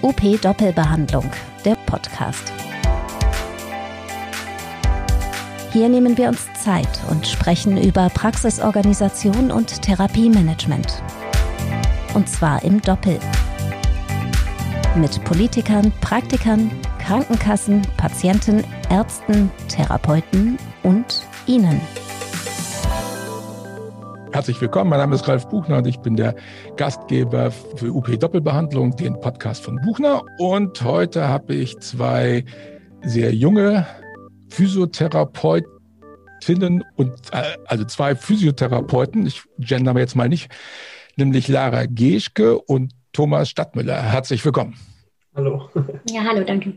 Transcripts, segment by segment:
UP Doppelbehandlung, der Podcast. Hier nehmen wir uns Zeit und sprechen über Praxisorganisation und Therapiemanagement. Und zwar im Doppel. Mit Politikern, Praktikern, Krankenkassen, Patienten, Ärzten, Therapeuten und Ihnen. Herzlich willkommen, mein Name ist Ralf Buchner und ich bin der Gastgeber für UP Doppelbehandlung, den Podcast von Buchner. Und heute habe ich zwei sehr junge Physiotherapeutinnen und äh, also zwei Physiotherapeuten, ich gender jetzt mal nicht, nämlich Lara Geschke und Thomas Stadtmüller. Herzlich willkommen. Hallo. Ja, hallo, danke.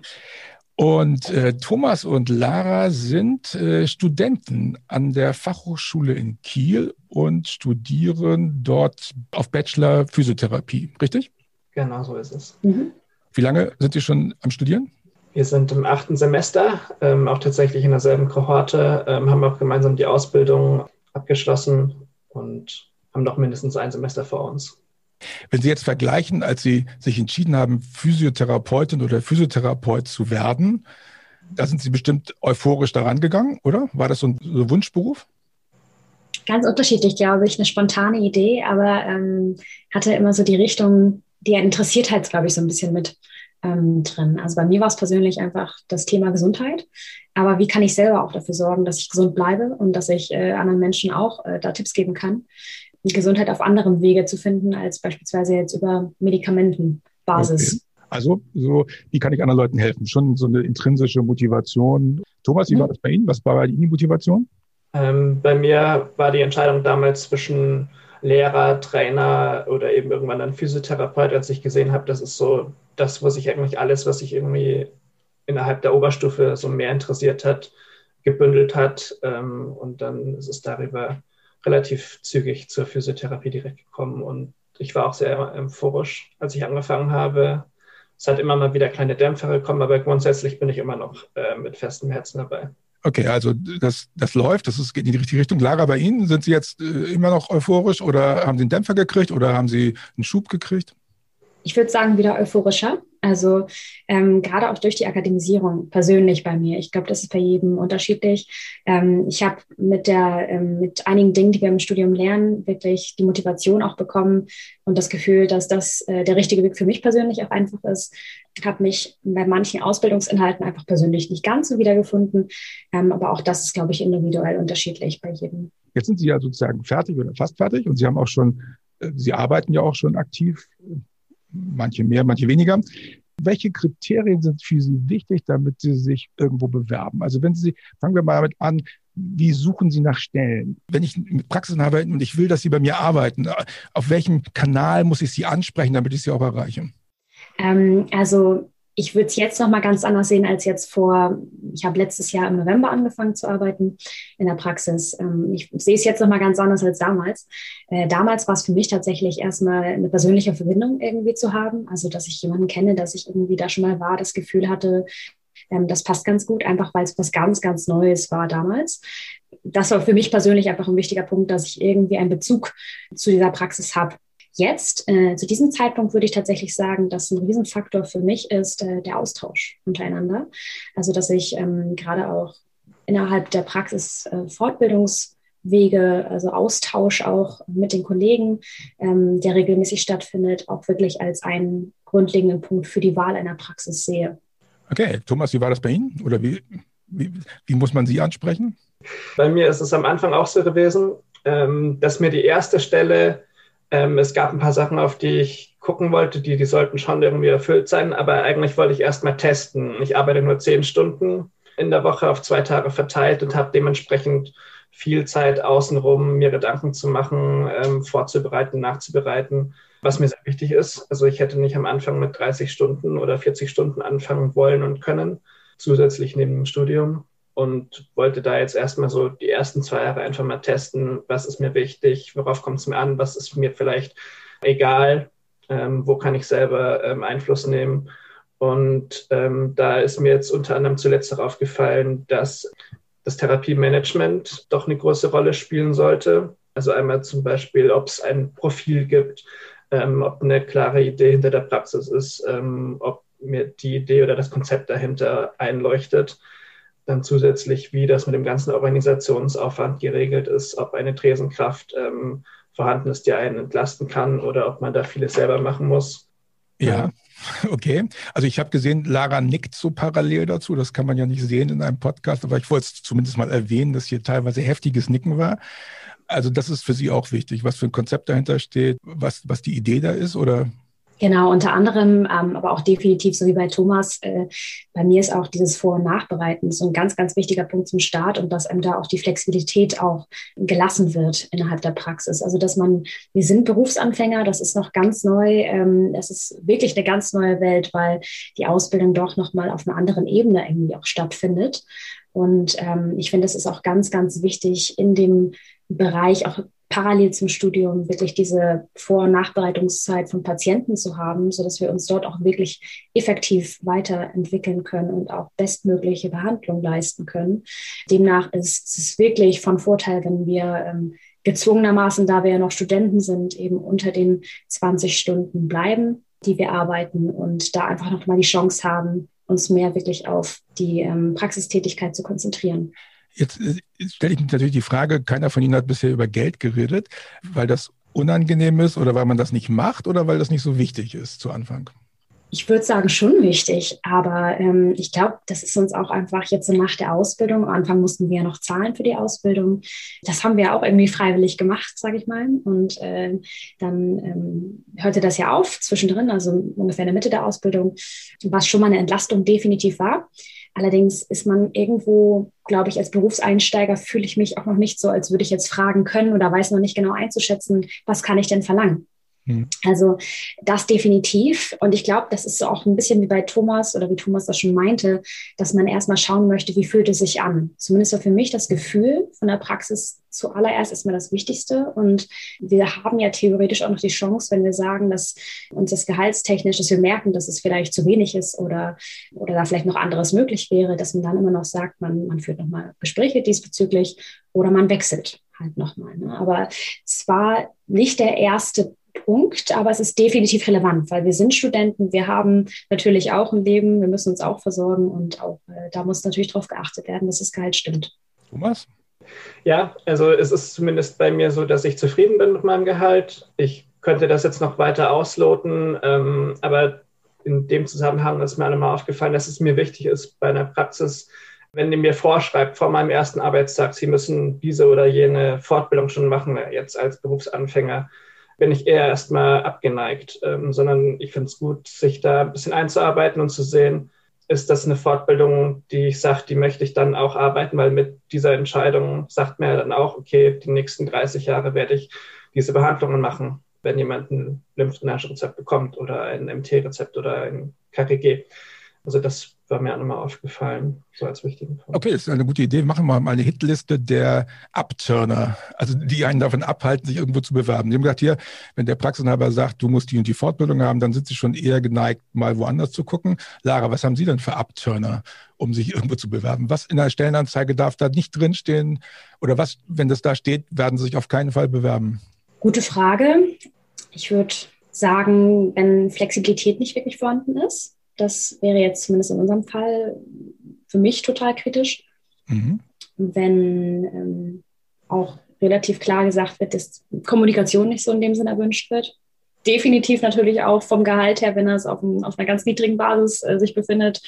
Und äh, Thomas und Lara sind äh, Studenten an der Fachhochschule in Kiel und studieren dort auf Bachelor Physiotherapie, richtig? Genau, so ist es. Mhm. Wie lange sind Sie schon am Studieren? Wir sind im achten Semester, ähm, auch tatsächlich in derselben Kohorte, ähm, haben auch gemeinsam die Ausbildung abgeschlossen und haben noch mindestens ein Semester vor uns. Wenn Sie jetzt vergleichen, als Sie sich entschieden haben, Physiotherapeutin oder Physiotherapeut zu werden, da sind Sie bestimmt euphorisch daran gegangen, oder? War das so ein, so Wunschberuf? Ganz unterschiedlich, glaube ich. Eine spontane Idee, aber ähm, hatte immer so die Richtung, die interessiert halt, glaube ich, so ein bisschen mit ähm, drin. Also bei mir war es persönlich einfach das Thema Gesundheit. Aber wie kann ich selber auch dafür sorgen, dass ich gesund bleibe und dass ich äh, anderen Menschen auch äh, da Tipps geben kann? Gesundheit auf anderem Wege zu finden, als beispielsweise jetzt über Medikamentenbasis. Okay. Also, so, wie kann ich anderen Leuten helfen? Schon so eine intrinsische Motivation. Thomas, wie mhm. war das bei Ihnen? Was war bei Ihnen die Motivation? Ähm, bei mir war die Entscheidung damals zwischen Lehrer, Trainer oder eben irgendwann dann Physiotherapeut, als ich gesehen habe, das ist so das, wo sich eigentlich alles, was sich irgendwie innerhalb der Oberstufe so mehr interessiert hat, gebündelt hat. Ähm, und dann ist es darüber relativ zügig zur Physiotherapie direkt gekommen und ich war auch sehr euphorisch, als ich angefangen habe. Es hat immer mal wieder kleine Dämpfer gekommen, aber grundsätzlich bin ich immer noch äh, mit festem Herzen dabei. Okay, also das, das läuft, das ist, geht in die richtige Richtung. Lara, bei Ihnen, sind Sie jetzt äh, immer noch euphorisch oder haben Sie einen Dämpfer gekriegt oder haben Sie einen Schub gekriegt? Ich würde sagen, wieder euphorischer. Also ähm, gerade auch durch die Akademisierung persönlich bei mir. Ich glaube, das ist bei jedem unterschiedlich. Ähm, ich habe mit der ähm, mit einigen Dingen, die wir im Studium lernen, wirklich die Motivation auch bekommen und das Gefühl, dass das äh, der richtige Weg für mich persönlich auch einfach ist. Ich habe mich bei manchen Ausbildungsinhalten einfach persönlich nicht ganz so wiedergefunden. Ähm, aber auch das ist, glaube ich, individuell unterschiedlich bei jedem. Jetzt sind Sie ja sozusagen fertig oder fast fertig und Sie haben auch schon, äh, Sie arbeiten ja auch schon aktiv manche mehr, manche weniger. Welche Kriterien sind für Sie wichtig, damit Sie sich irgendwo bewerben? Also wenn Sie, fangen wir mal damit an, wie suchen Sie nach Stellen? Wenn ich mit Praxis arbeite und ich will, dass Sie bei mir arbeiten, auf welchem Kanal muss ich Sie ansprechen, damit ich Sie auch erreiche? Ähm, also ich würde es jetzt noch mal ganz anders sehen als jetzt vor. Ich habe letztes Jahr im November angefangen zu arbeiten in der Praxis. Ähm, ich sehe es jetzt noch mal ganz anders als damals. Äh, damals war es für mich tatsächlich erstmal eine persönliche Verbindung irgendwie zu haben, also dass ich jemanden kenne, dass ich irgendwie da schon mal war, das Gefühl hatte, ähm, das passt ganz gut, einfach weil es was ganz, ganz Neues war damals. Das war für mich persönlich einfach ein wichtiger Punkt, dass ich irgendwie einen Bezug zu dieser Praxis habe. Jetzt, äh, zu diesem Zeitpunkt würde ich tatsächlich sagen, dass ein Riesenfaktor für mich ist äh, der Austausch untereinander. Also, dass ich ähm, gerade auch innerhalb der Praxis äh, Fortbildungswege, also Austausch auch mit den Kollegen, ähm, der regelmäßig stattfindet, auch wirklich als einen grundlegenden Punkt für die Wahl einer Praxis sehe. Okay, Thomas, wie war das bei Ihnen? Oder wie, wie, wie muss man Sie ansprechen? Bei mir ist es am Anfang auch so gewesen, ähm, dass mir die erste Stelle ähm, es gab ein paar Sachen, auf die ich gucken wollte, die, die sollten schon irgendwie erfüllt sein, aber eigentlich wollte ich erst mal testen. Ich arbeite nur zehn Stunden in der Woche auf zwei Tage verteilt und habe dementsprechend viel Zeit außenrum, mir Gedanken zu machen, ähm, vorzubereiten, nachzubereiten, was mir sehr wichtig ist. Also ich hätte nicht am Anfang mit 30 Stunden oder 40 Stunden anfangen wollen und können, zusätzlich neben dem Studium und wollte da jetzt erstmal so die ersten zwei Jahre einfach mal testen, was ist mir wichtig, worauf kommt es mir an, was ist mir vielleicht egal, ähm, wo kann ich selber ähm, Einfluss nehmen. Und ähm, da ist mir jetzt unter anderem zuletzt darauf gefallen, dass das Therapiemanagement doch eine große Rolle spielen sollte. Also einmal zum Beispiel, ob es ein Profil gibt, ähm, ob eine klare Idee hinter der Praxis ist, ähm, ob mir die Idee oder das Konzept dahinter einleuchtet. Dann zusätzlich, wie das mit dem ganzen Organisationsaufwand geregelt ist, ob eine Tresenkraft ähm, vorhanden ist, die einen entlasten kann oder ob man da vieles selber machen muss. Ja, okay. Also ich habe gesehen, Lara nickt so parallel dazu. Das kann man ja nicht sehen in einem Podcast, aber ich wollte es zumindest mal erwähnen, dass hier teilweise heftiges Nicken war. Also das ist für Sie auch wichtig, was für ein Konzept dahinter steht, was, was die Idee da ist, oder? Genau, unter anderem, ähm, aber auch definitiv, so wie bei Thomas, äh, bei mir ist auch dieses Vor- und Nachbereiten so ein ganz, ganz wichtiger Punkt zum Start und dass einem da auch die Flexibilität auch gelassen wird innerhalb der Praxis. Also, dass man, wir sind Berufsanfänger, das ist noch ganz neu, ähm, das ist wirklich eine ganz neue Welt, weil die Ausbildung doch nochmal auf einer anderen Ebene irgendwie auch stattfindet. Und ähm, ich finde, es ist auch ganz, ganz wichtig, in dem Bereich auch parallel zum Studium wirklich diese Vor- und Nachbereitungszeit von Patienten zu haben, so dass wir uns dort auch wirklich effektiv weiterentwickeln können und auch bestmögliche Behandlung leisten können. Demnach ist es wirklich von Vorteil, wenn wir ähm, gezwungenermaßen, da wir ja noch Studenten sind, eben unter den 20 Stunden bleiben, die wir arbeiten und da einfach nochmal die Chance haben, uns mehr wirklich auf die ähm, Praxistätigkeit zu konzentrieren. Jetzt, äh, jetzt stelle ich mir natürlich die Frage, keiner von Ihnen hat bisher über Geld geredet, weil das unangenehm ist oder weil man das nicht macht oder weil das nicht so wichtig ist zu Anfang? ich würde sagen, schon wichtig. Aber ähm, ich glaube, das ist uns auch einfach jetzt so nach der Ausbildung. Am Anfang mussten wir ja noch zahlen für die Ausbildung. Das haben wir auch irgendwie freiwillig gemacht, sage ich mal. Und äh, dann ähm, hörte das ja auf zwischendrin, also ungefähr in der Mitte der Ausbildung, was schon mal eine Entlastung definitiv war. Allerdings ist man irgendwo, glaube ich, als Berufseinsteiger fühle ich mich auch noch nicht so, als würde ich jetzt fragen können oder weiß noch nicht genau einzuschätzen, was kann ich denn verlangen. Mhm. Also das definitiv. Und ich glaube, das ist so auch ein bisschen wie bei Thomas oder wie Thomas das schon meinte, dass man erstmal schauen möchte, wie fühlt es sich an. Zumindest war für mich das Gefühl von der Praxis zuallererst erstmal das Wichtigste. Und wir haben ja theoretisch auch noch die Chance, wenn wir sagen, dass uns das gehaltstechnisch, dass wir merken, dass es vielleicht zu wenig ist oder, oder da vielleicht noch anderes möglich wäre, dass man dann immer noch sagt, man, man führt nochmal Gespräche diesbezüglich oder man wechselt halt nochmal. Ne? Aber es war nicht der erste Punkt, aber es ist definitiv relevant, weil wir sind Studenten, wir haben natürlich auch ein Leben, wir müssen uns auch versorgen und auch äh, da muss natürlich darauf geachtet werden, dass das Gehalt stimmt. Thomas? Ja, also es ist zumindest bei mir so, dass ich zufrieden bin mit meinem Gehalt. Ich könnte das jetzt noch weiter ausloten, ähm, aber in dem Zusammenhang ist mir einmal aufgefallen, dass es mir wichtig ist, bei einer Praxis, wenn die mir vorschreibt vor meinem ersten Arbeitstag, Sie müssen diese oder jene Fortbildung schon machen, jetzt als Berufsanfänger, bin ich eher erstmal abgeneigt, ähm, sondern ich finde es gut, sich da ein bisschen einzuarbeiten und zu sehen, ist das eine Fortbildung, die ich sage, die möchte ich dann auch arbeiten, weil mit dieser Entscheidung sagt mir dann auch, okay, die nächsten 30 Jahre werde ich diese Behandlungen machen, wenn jemand ein Lymphdrainagerezept bekommt oder ein MT-Rezept oder ein KTG. Also das war mir auch nochmal aufgefallen, so als wichtigen Punkt. Okay, das ist eine gute Idee. Machen wir mal eine Hitliste der Abturner, also die einen davon abhalten, sich irgendwo zu bewerben. Die haben gesagt, hier, wenn der Praxisinhaber sagt, du musst die und die Fortbildung haben, dann sind sie schon eher geneigt, mal woanders zu gucken. Lara, was haben Sie denn für Abturner, um sich irgendwo zu bewerben? Was in der Stellenanzeige darf da nicht drinstehen? Oder was, wenn das da steht, werden Sie sich auf keinen Fall bewerben? Gute Frage. Ich würde sagen, wenn Flexibilität nicht wirklich vorhanden ist, das wäre jetzt zumindest in unserem Fall für mich total kritisch. Mhm. Wenn ähm, auch relativ klar gesagt wird, dass Kommunikation nicht so in dem Sinne erwünscht wird. Definitiv natürlich auch vom Gehalt her, wenn er es auf, auf einer ganz niedrigen Basis äh, sich befindet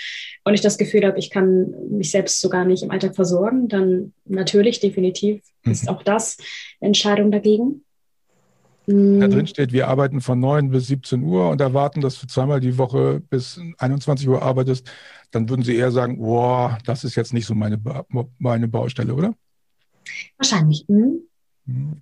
und ich das Gefühl habe, ich kann mich selbst sogar nicht im Alltag versorgen, dann natürlich, definitiv mhm. ist auch das eine Entscheidung dagegen. Da mm. drin steht, wir arbeiten von 9 bis 17 Uhr und erwarten, dass du zweimal die Woche bis 21 Uhr arbeitest, dann würden Sie eher sagen, boah, das ist jetzt nicht so meine, meine Baustelle, oder? Wahrscheinlich. Mhm. mhm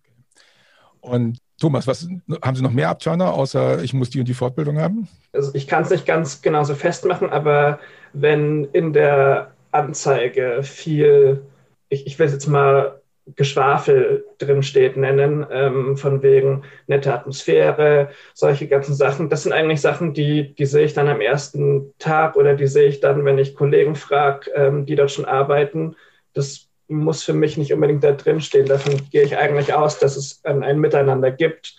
und Thomas, was haben Sie noch mehr Abturner, außer ich muss die und die Fortbildung haben? Also ich kann es nicht ganz genauso festmachen, aber wenn in der Anzeige viel, ich, ich will es jetzt mal Geschwafel drin steht, nennen, ähm, von wegen nette Atmosphäre, solche ganzen Sachen. Das sind eigentlich Sachen, die, die sehe ich dann am ersten Tag oder die sehe ich dann, wenn ich Kollegen frage, ähm, die dort schon arbeiten. Das muss für mich nicht unbedingt da drin stehen. Davon gehe ich eigentlich aus, dass es ein, ein Miteinander gibt.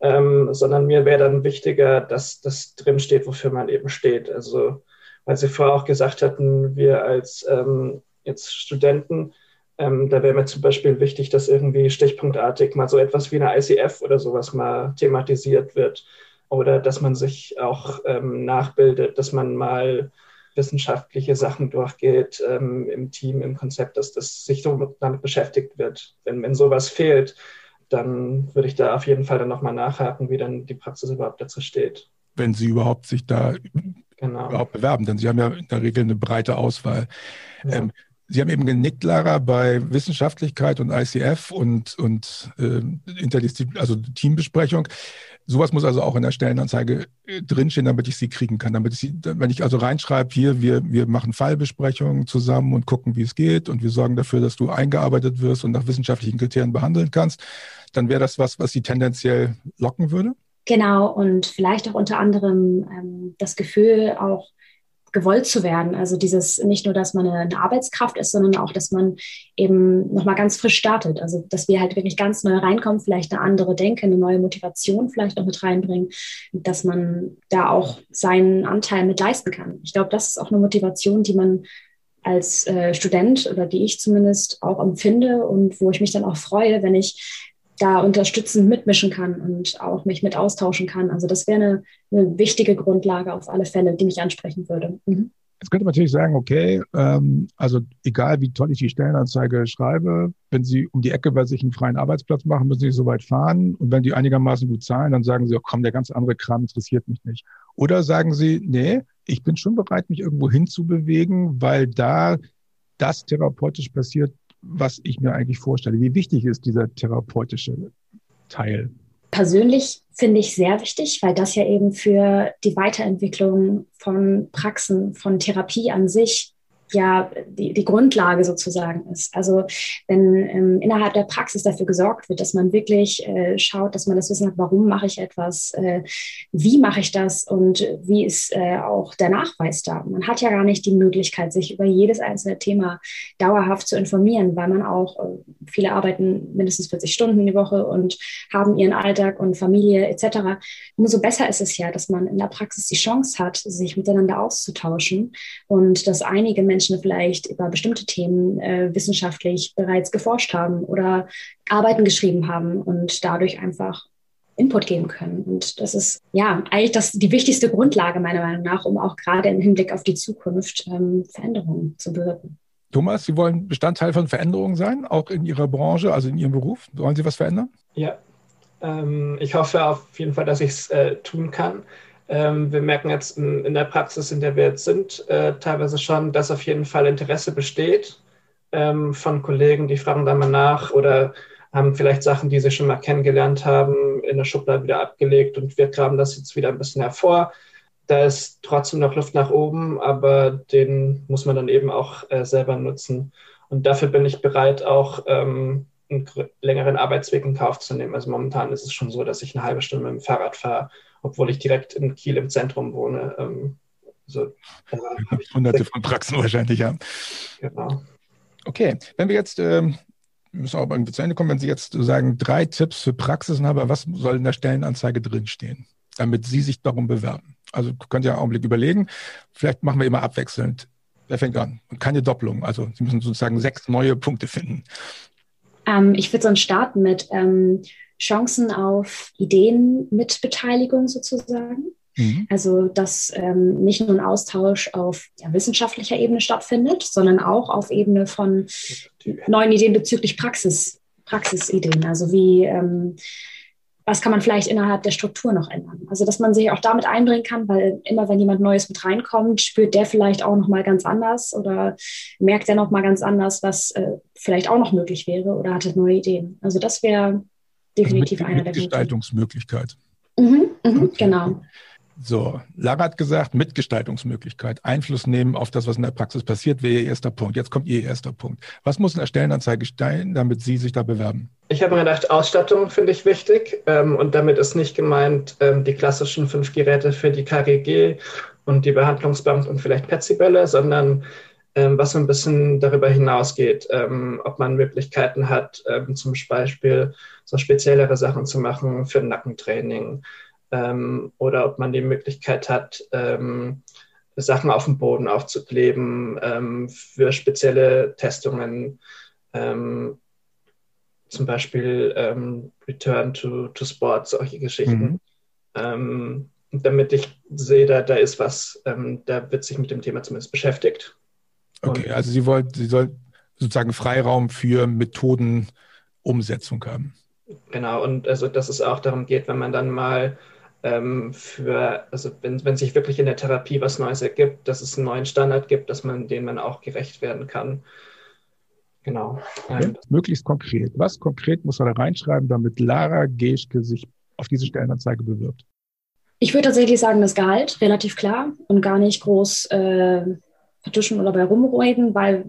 ähm, sondern mir wäre dann wichtiger, dass das drin steht, wofür man eben steht. Also, weil Sie vorher auch gesagt hatten, wir als ähm, jetzt Studenten, ähm, da wäre mir zum Beispiel wichtig, dass irgendwie stichpunktartig mal so etwas wie eine ICF oder sowas mal thematisiert wird. Oder dass man sich auch ähm, nachbildet, dass man mal wissenschaftliche Sachen durchgeht ähm, im Team, im Konzept, dass das sich so damit beschäftigt wird. Wenn, wenn sowas fehlt, dann würde ich da auf jeden Fall dann nochmal nachhaken, wie dann die Praxis überhaupt dazu steht. Wenn Sie überhaupt sich da genau. überhaupt bewerben, denn Sie haben ja in der Regel eine breite Auswahl. Ja. Ähm, Sie haben eben genickt, Lara, bei Wissenschaftlichkeit und ICF und, und äh, Interdisziplin, also Teambesprechung. Sowas muss also auch in der Stellenanzeige äh, drinstehen, damit ich sie kriegen kann. Damit ich sie, wenn ich also reinschreibe, hier, wir, wir machen Fallbesprechungen zusammen und gucken, wie es geht und wir sorgen dafür, dass du eingearbeitet wirst und nach wissenschaftlichen Kriterien behandeln kannst, dann wäre das was, was sie tendenziell locken würde? Genau, und vielleicht auch unter anderem ähm, das Gefühl, auch gewollt zu werden. Also dieses nicht nur, dass man eine, Arbeitskraft ist, sondern auch, dass man eben nochmal ganz frisch startet. Also dass wir halt wirklich ganz neu reinkommen, vielleicht eine andere Denke, eine neue Motivation vielleicht noch mit reinbringen, dass man da auch seinen Anteil mit leisten kann. Ich glaube, das ist auch eine Motivation, die man als äh, Student oder die ich zumindest auch empfinde und wo ich mich dann auch freue, wenn ich da unterstützend mitmischen kann und auch mich mit austauschen kann. Also das wäre eine, eine wichtige Grundlage auf alle Fälle, die mich ansprechen würde. Mhm. Jetzt könnte man natürlich sagen, okay, ähm, also egal wie toll ich die Stellenanzeige schreibe, wenn Sie um die Ecke bei sich einen freien Arbeitsplatz machen, müssen Sie so weit fahren. Und wenn die einigermaßen gut zahlen, dann sagen Sie, oh, komm, der ganz andere Kram interessiert mich nicht. Oder sagen Sie, nee, ich bin schon bereit, mich irgendwo hinzubewegen, weil da das therapeutisch passiert, was ich mir eigentlich vorstelle. Wie wichtig ist dieser therapeutische Teil? Persönlich finde ich sehr wichtig, weil das ja eben für die Weiterentwicklung von Praxen, von Therapie an sich ja die, die Grundlage sozusagen ist. Also wenn ähm, innerhalb der Praxis dafür gesorgt wird, dass man wirklich äh, schaut, dass man das Wissen hat, warum mache ich etwas, äh, wie mache ich das und wie ist äh, auch der Nachweis da. Man hat ja gar nicht die Möglichkeit, sich über jedes einzelne Thema dauerhaft zu informieren, weil man auch, äh, viele arbeiten mindestens 40 Stunden die Woche und haben ihren Alltag und Familie etc. Umso besser ist es ja, dass man in der Praxis die Chance hat, sich miteinander auszutauschen und dass einige Menschen Menschen vielleicht über bestimmte Themen äh, wissenschaftlich bereits geforscht haben oder Arbeiten geschrieben haben und dadurch einfach Input geben können. Und das ist ja eigentlich das, die wichtigste Grundlage meiner Meinung nach, um auch gerade im Hinblick auf die Zukunft ähm, Veränderungen zu bewirken. Thomas, Sie wollen Bestandteil von Veränderungen sein, auch in Ihrer Branche, also in Ihrem Beruf. Wollen Sie was verändern? Ja, ähm, ich hoffe auf jeden Fall, dass ich es äh, tun kann. Ähm, wir merken jetzt in, in, der Praxis, in der wir jetzt sind, äh, teilweise schon, dass auf jeden Fall Interesse besteht ähm, von Kollegen, die fragen da mal nach oder haben vielleicht Sachen, die sie schon mal kennengelernt haben, in der Schublade wieder abgelegt und wir graben das jetzt wieder ein bisschen hervor. Da ist trotzdem noch Luft nach oben, aber den muss man dann eben auch äh, selber nutzen. Und dafür bin ich bereit, auch ähm, einen längeren Arbeitsweg in Kauf zu nehmen. Also momentan ist es schon so, dass ich eine halbe Stunde mit dem Fahrrad fahre obwohl ich direkt in Kiel im Zentrum wohne. Ähm, also, Hunderte von Praxen wahrscheinlich, ja. Genau. Okay, wenn wir jetzt, ähm, müssen auch irgendwie zu Ende kommen, wenn Sie jetzt sagen, drei Tipps für Praxisen haben, was soll in der Stellenanzeige drinstehen, damit Sie sich darum bewerben? Also könnt ihr einen Augenblick überlegen. Vielleicht machen wir immer abwechselnd. Wer fängt an? Und keine Doppelung. Also Sie müssen sozusagen sechs neue Punkte finden. Ähm, ich würde sonst starten mit ähm, Chancen auf Ideenmitbeteiligung sozusagen. Mhm. Also, dass ähm, nicht nur ein Austausch auf ja, wissenschaftlicher Ebene stattfindet, sondern auch auf Ebene von neuen Ideen bezüglich Praxis, Praxisideen. Also wie, ähm, was kann man vielleicht innerhalb der Struktur noch ändern? Also, dass man sich auch damit einbringen kann, weil immer, wenn jemand Neues mit reinkommt, spürt der vielleicht auch nochmal ganz anders oder merkt er nochmal ganz anders, was äh, vielleicht auch noch möglich wäre oder hatte neue Ideen. Also, das wäre definitiv also mit, einer der Gestaltungsmöglichkeit. Mhm, mhm, okay. Genau. So, Lara hat gesagt, Mitgestaltungsmöglichkeit, Einfluss nehmen auf das, was in der Praxis passiert, wäre ihr erster Punkt. Jetzt kommt ihr erster Punkt. Was muss in der Stellenanzeige stehen, damit Sie sich da bewerben? Ich habe mir gedacht, Ausstattung finde ich wichtig. Ähm, und damit ist nicht gemeint ähm, die klassischen fünf Geräte für die KGG und die Behandlungsbank und vielleicht Petsybälle, sondern was so ein bisschen darüber hinausgeht, ähm, ob man Möglichkeiten hat, ähm, zum Beispiel so speziellere Sachen zu machen für Nackentraining ähm, oder ob man die Möglichkeit hat, ähm, Sachen auf dem Boden aufzukleben ähm, für spezielle Testungen, zum Beispiel Return to, to Sport, solche Geschichten. Mhm. damit ich sehe, da, da ist was, da wird sich mit dem Thema zumindest beschäftigt. Okay, also Sie wollen, Sie soll sozusagen Freiraum für Methodenumsetzung haben. Genau, und also dass es auch darum geht, wenn man dann mal ähm, für, also wenn, wenn sich wirklich in der Therapie was Neues ergibt, dass es einen neuen Standard gibt, dass man den man auch gerecht werden kann. Genau. Okay. Möglichst konkret. Was konkret muss er da reinschreiben, damit Lara Geschke sich auf diese Stellenanzeige bewirbt? Ich würde tatsächlich sagen, das Gehalt, relativ klar und gar nicht groß äh, vertuschen oder bei rumreden, weil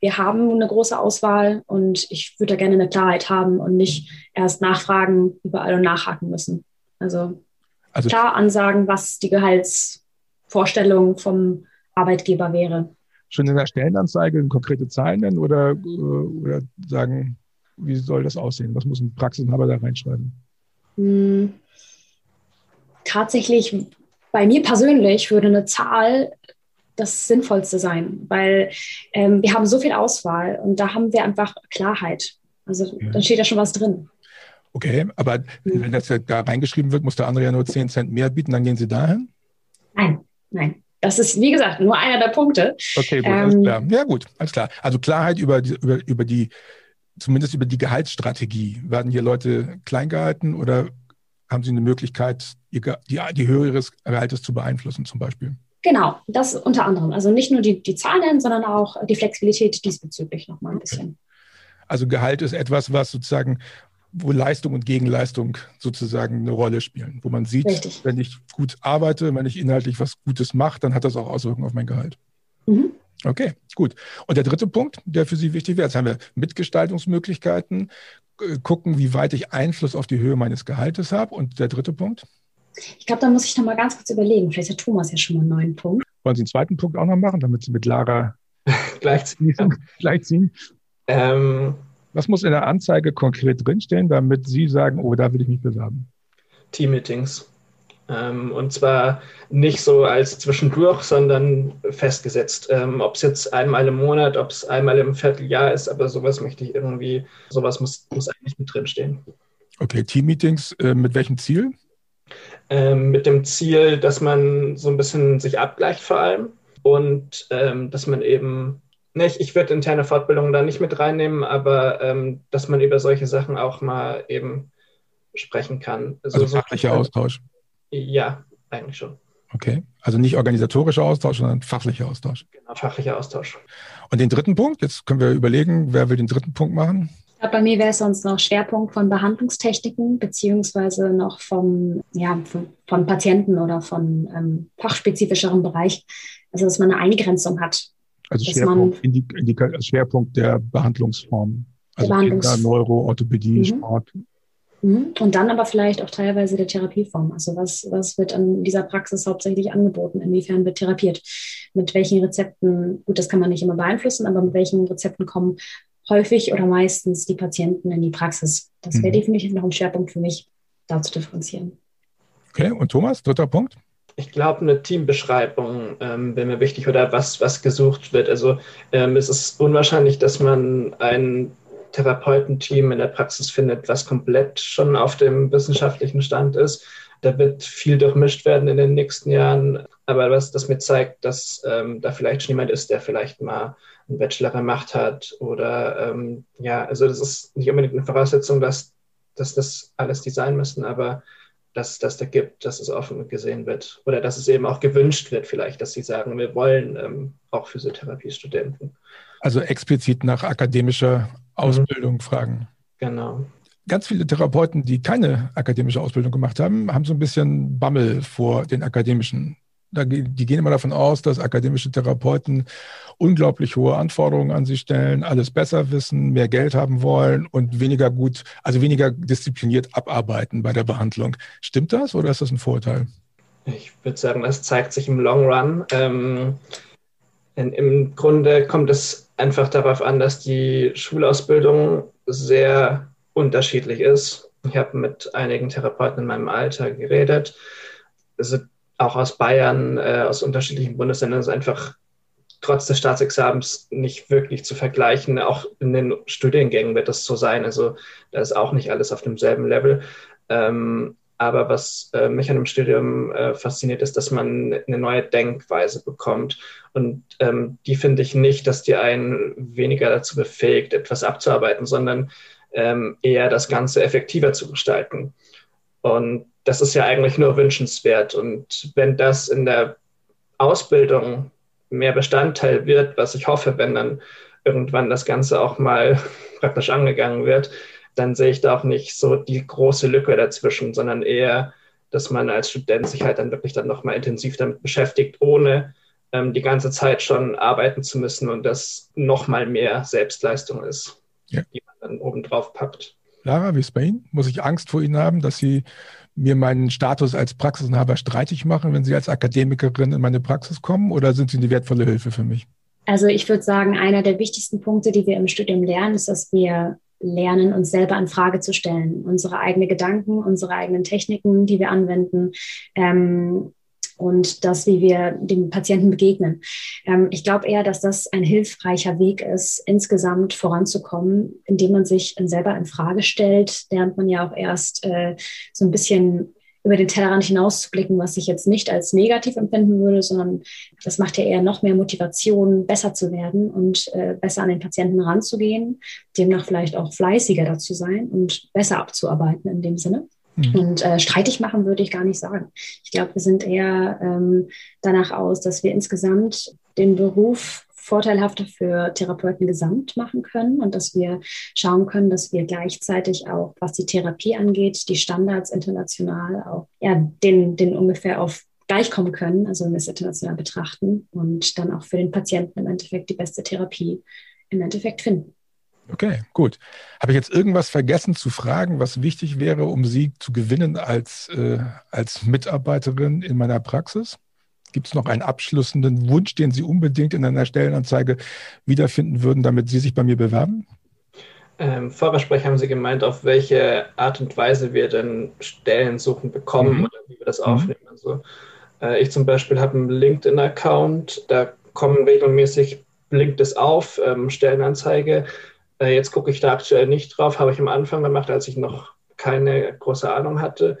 wir haben eine große Auswahl und ich würde da gerne eine Klarheit haben und nicht erst nachfragen überall und nachhaken müssen. Also, also klar ansagen, was die Gehaltsvorstellung vom Arbeitgeber wäre. Schon in der Stellenanzeige konkrete Zahlen nennen oder, äh, oder sagen, wie soll das aussehen? Was muss ein Praxisinhaber da reinschreiben? Hm, tatsächlich, bei mir persönlich würde eine Zahl das Sinnvollste sein, weil ähm, wir haben so viel Auswahl und da haben wir einfach Klarheit. Also ja. dann steht ja schon was drin. Okay, aber mhm. wenn das da reingeschrieben wird, muss der andere ja nur 10 Cent mehr bieten, dann gehen Sie dahin? Nein, nein. Das ist, wie gesagt, nur einer der Punkte. Okay, gut, ähm, alles klar. Ja, gut, alles klar. Also Klarheit über die, über, über die, zumindest über die Gehaltsstrategie. Werden hier Leute klein gehalten oder haben Sie eine Möglichkeit, die, die Höhe Ihres Gehaltes zu beeinflussen, zum Beispiel? Genau, das unter anderem. Also nicht nur die, die Zahlen, sondern auch die Flexibilität diesbezüglich nochmal ein bisschen. Also Gehalt ist etwas, was sozusagen, wo Leistung und Gegenleistung sozusagen eine Rolle spielen, wo man sieht, Richtig. wenn ich gut arbeite, wenn ich inhaltlich was Gutes mache, dann hat das auch Auswirkungen auf mein Gehalt. Mhm. Okay, gut. Und der dritte Punkt, der für Sie wichtig wäre, jetzt haben wir Mitgestaltungsmöglichkeiten, gucken, wie weit ich Einfluss auf die Höhe meines Gehaltes habe. Und der dritte Punkt? Ich glaube, da muss ich noch mal ganz kurz überlegen. Vielleicht hat Thomas ja schon mal einen neuen Punkt. Wollen Sie einen zweiten Punkt auch noch machen, damit Sie mit Lara gleichziehen? gleichziehen? Ähm, Was muss in der Anzeige konkret drinstehen, damit Sie sagen, oh, da will ich mich bewerben? Team-Meetings. Ähm, und zwar nicht so als zwischendurch, sondern festgesetzt. Ähm, ob es jetzt einmal im Monat, ob es einmal im Vierteljahr ist, aber sowas möchte ich irgendwie, sowas muss, muss eigentlich mit drinstehen. Okay, Team-Meetings, äh, mit welchem Ziel? Ähm, mit dem Ziel, dass man so ein bisschen sich abgleicht vor allem und ähm, dass man eben, nicht, ich würde interne Fortbildungen da nicht mit reinnehmen, aber ähm, dass man über solche Sachen auch mal eben sprechen kann. Also, also fachlicher so, Austausch? Ja, eigentlich schon. Okay, also nicht organisatorischer Austausch, sondern fachlicher Austausch. Genau, fachlicher Austausch. Und den dritten Punkt, jetzt können wir überlegen, wer will den dritten Punkt machen? Bei mir wäre es sonst noch Schwerpunkt von Behandlungstechniken beziehungsweise noch vom, ja, von Patienten oder von ähm, fachspezifischeren Bereich. Also, dass man eine Eingrenzung hat. Also Schwerpunkt, Indi Indika Schwerpunkt der Behandlungsform. Also Behandlungs Kinder, Neuro, Orthopädie, mhm. Sport. Mhm. Und dann aber vielleicht auch teilweise der Therapieform. Also was, was wird an dieser Praxis hauptsächlich angeboten? Inwiefern wird therapiert? Mit welchen Rezepten? Gut, das kann man nicht immer beeinflussen, aber mit welchen Rezepten kommen häufig oder meistens die Patienten in die Praxis. Das wäre mhm. definitiv noch ein Schwerpunkt für mich, da zu differenzieren. Okay, und Thomas, dritter Punkt? Ich glaube, eine Teambeschreibung ähm, wäre mir wichtig oder was, was gesucht wird. Also ähm, es ist unwahrscheinlich, dass man ein Therapeutenteam in der Praxis findet, was komplett schon auf dem wissenschaftlichen Stand ist. Da wird viel durchmischt werden in den nächsten Jahren. Aber was das mir zeigt, dass ähm, da vielleicht schon jemand ist, der vielleicht mal einen Bachelor gemacht hat oder ähm, ja, also das ist nicht unbedingt eine Voraussetzung, dass, dass das alles die sein müssen, aber dass das da gibt, dass es offen gesehen wird oder dass es eben auch gewünscht wird vielleicht, dass sie sagen, wir wollen ähm, auch Physiotherapiestudenten. Also explizit nach akademischer Ausbildung mhm. fragen. Genau. Ganz viele Therapeuten, die keine akademische Ausbildung gemacht haben, haben so ein bisschen Bammel vor den akademischen die gehen immer davon aus, dass akademische Therapeuten unglaublich hohe Anforderungen an sie stellen, alles besser wissen, mehr Geld haben wollen und weniger gut, also weniger diszipliniert abarbeiten bei der Behandlung. Stimmt das oder ist das ein Vorteil? Ich würde sagen, das zeigt sich im Long Run. Ähm, Im Grunde kommt es einfach darauf an, dass die Schulausbildung sehr unterschiedlich ist. Ich habe mit einigen Therapeuten in meinem Alter geredet. Also auch aus Bayern, äh, aus unterschiedlichen Bundesländern ist einfach trotz des Staatsexamens nicht wirklich zu vergleichen. Auch in den Studiengängen wird das so sein. Also da ist auch nicht alles auf demselben Level. Ähm, aber was äh, mich an dem Studium äh, fasziniert, ist, dass man eine neue Denkweise bekommt. Und ähm, die finde ich nicht, dass die einen weniger dazu befähigt, etwas abzuarbeiten, sondern ähm, eher das Ganze effektiver zu gestalten. Und das ist ja eigentlich nur wünschenswert. Und wenn das in der Ausbildung mehr Bestandteil wird, was ich hoffe, wenn dann irgendwann das Ganze auch mal praktisch angegangen wird, dann sehe ich da auch nicht so die große Lücke dazwischen, sondern eher, dass man als Student sich halt dann wirklich dann nochmal intensiv damit beschäftigt, ohne ähm, die ganze Zeit schon arbeiten zu müssen und das nochmal mehr Selbstleistung ist, ja. die man dann obendrauf packt. Lara, wie ist bei Ihnen? Muss ich Angst vor Ihnen haben, dass Sie mir meinen Status als Praxisinhaber streitig machen, wenn Sie als Akademikerin in meine Praxis kommen oder sind Sie eine wertvolle Hilfe für mich? Also ich würde sagen, einer der wichtigsten Punkte, die wir im Studium lernen, ist, dass wir lernen, uns selber in Frage zu stellen, unsere eigenen Gedanken, unsere eigenen Techniken, die wir anwenden. Ähm, und das, wie wir dem Patienten begegnen. Ähm, ich glaube eher, dass das ein hilfreicher Weg ist, insgesamt voranzukommen, indem man sich selber in Frage stellt, lernt man ja auch erst äh, so ein bisschen über den Tellerrand hinaus zu blicken, was ich jetzt nicht als negativ empfinden würde, sondern das macht ja eher noch mehr Motivation, besser zu werden und äh, besser an den Patienten ranzugehen, demnach vielleicht auch fleißiger dazu sein und besser abzuarbeiten in dem Sinne. Mhm. Und äh, streitig machen würde ich gar nicht sagen. Ich glaube, wir sind eher ähm, danach aus, dass wir insgesamt den Beruf vorteilhafter für Therapeuten gesamt machen können und dass wir schauen können, dass wir gleichzeitig auch, was die Therapie angeht, die Standards international auch ja, den, den ungefähr auf gleich kommen können, also wenn wir es international betrachten und dann auch für den Patienten im Endeffekt die beste Therapie im Endeffekt finden. Okay, gut. Habe ich jetzt irgendwas vergessen zu fragen, was wichtig wäre, um Sie zu gewinnen als, äh, als Mitarbeiterin in meiner Praxis? Gibt es noch einen abschließenden Wunsch, den Sie unbedingt in einer Stellenanzeige wiederfinden würden, damit Sie sich bei mir bewerben? Ähm, Vorgespräch haben Sie gemeint, auf welche Art und Weise wir denn Stellensuchen bekommen mhm. oder wie wir das mhm. aufnehmen. Also, äh, ich zum Beispiel habe einen LinkedIn-Account, da kommen regelmäßig, blinkt es auf, ähm, Stellenanzeige äh, jetzt gucke ich da aktuell nicht drauf, habe ich am Anfang gemacht, als ich noch keine große Ahnung hatte.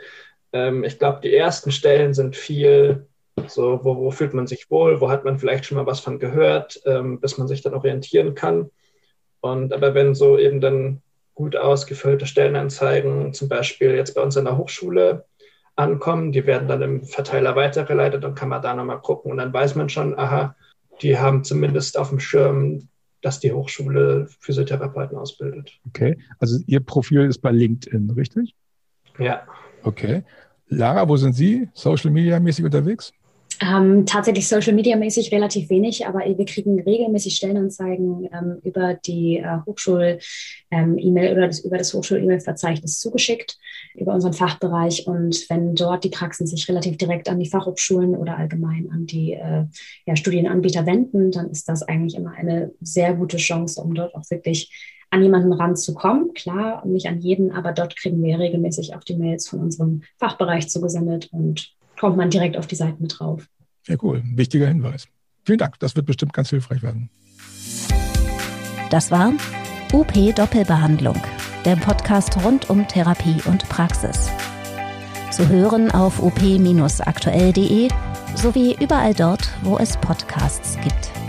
Ähm, ich glaube, die ersten Stellen sind viel so, wo, wo, fühlt man sich wohl, wo hat man vielleicht schon mal was von gehört, ähm, bis man sich dann orientieren kann. Und aber wenn so eben dann gut ausgefüllte Stellenanzeigen, zum Beispiel jetzt bei uns an der Hochschule, ankommen, die werden dann im Verteiler weitergeleitet, dann kann man da nochmal gucken und dann weiß man schon, aha, die haben zumindest auf dem Schirm dass die Hochschule Physiotherapeuten ausbildet. Okay, also Ihr Profil ist bei LinkedIn, richtig? Ja. Okay. Lara, wo sind Sie Social Media mäßig unterwegs? Ähm, tatsächlich Social Media mäßig relativ wenig, aber wir kriegen regelmäßig Stellenanzeigen ähm, über die äh, Hochschul-E-Mail ähm, oder das, über das Hochschul-E-Mail-Verzeichnis zugeschickt, über unseren Fachbereich. Und wenn dort die Praxen sich relativ direkt an die Fachhochschulen oder allgemein an die äh, ja, Studienanbieter wenden, dann ist das eigentlich immer eine sehr gute Chance, um dort auch wirklich an jemanden ranzukommen. Klar, nicht an jeden, aber dort kriegen wir regelmäßig auch die Mails von unserem Fachbereich zugesendet und kommt man direkt auf die Seiten mit drauf. Sehr cool. Wichtiger Hinweis. Vielen Dank. Das wird bestimmt ganz hilfreich werden. Das war UP Doppelbehandlung, der Podcast rund um Therapie und Praxis. Zu hören auf op-aktuell.de sowie überall dort, wo es Podcasts gibt.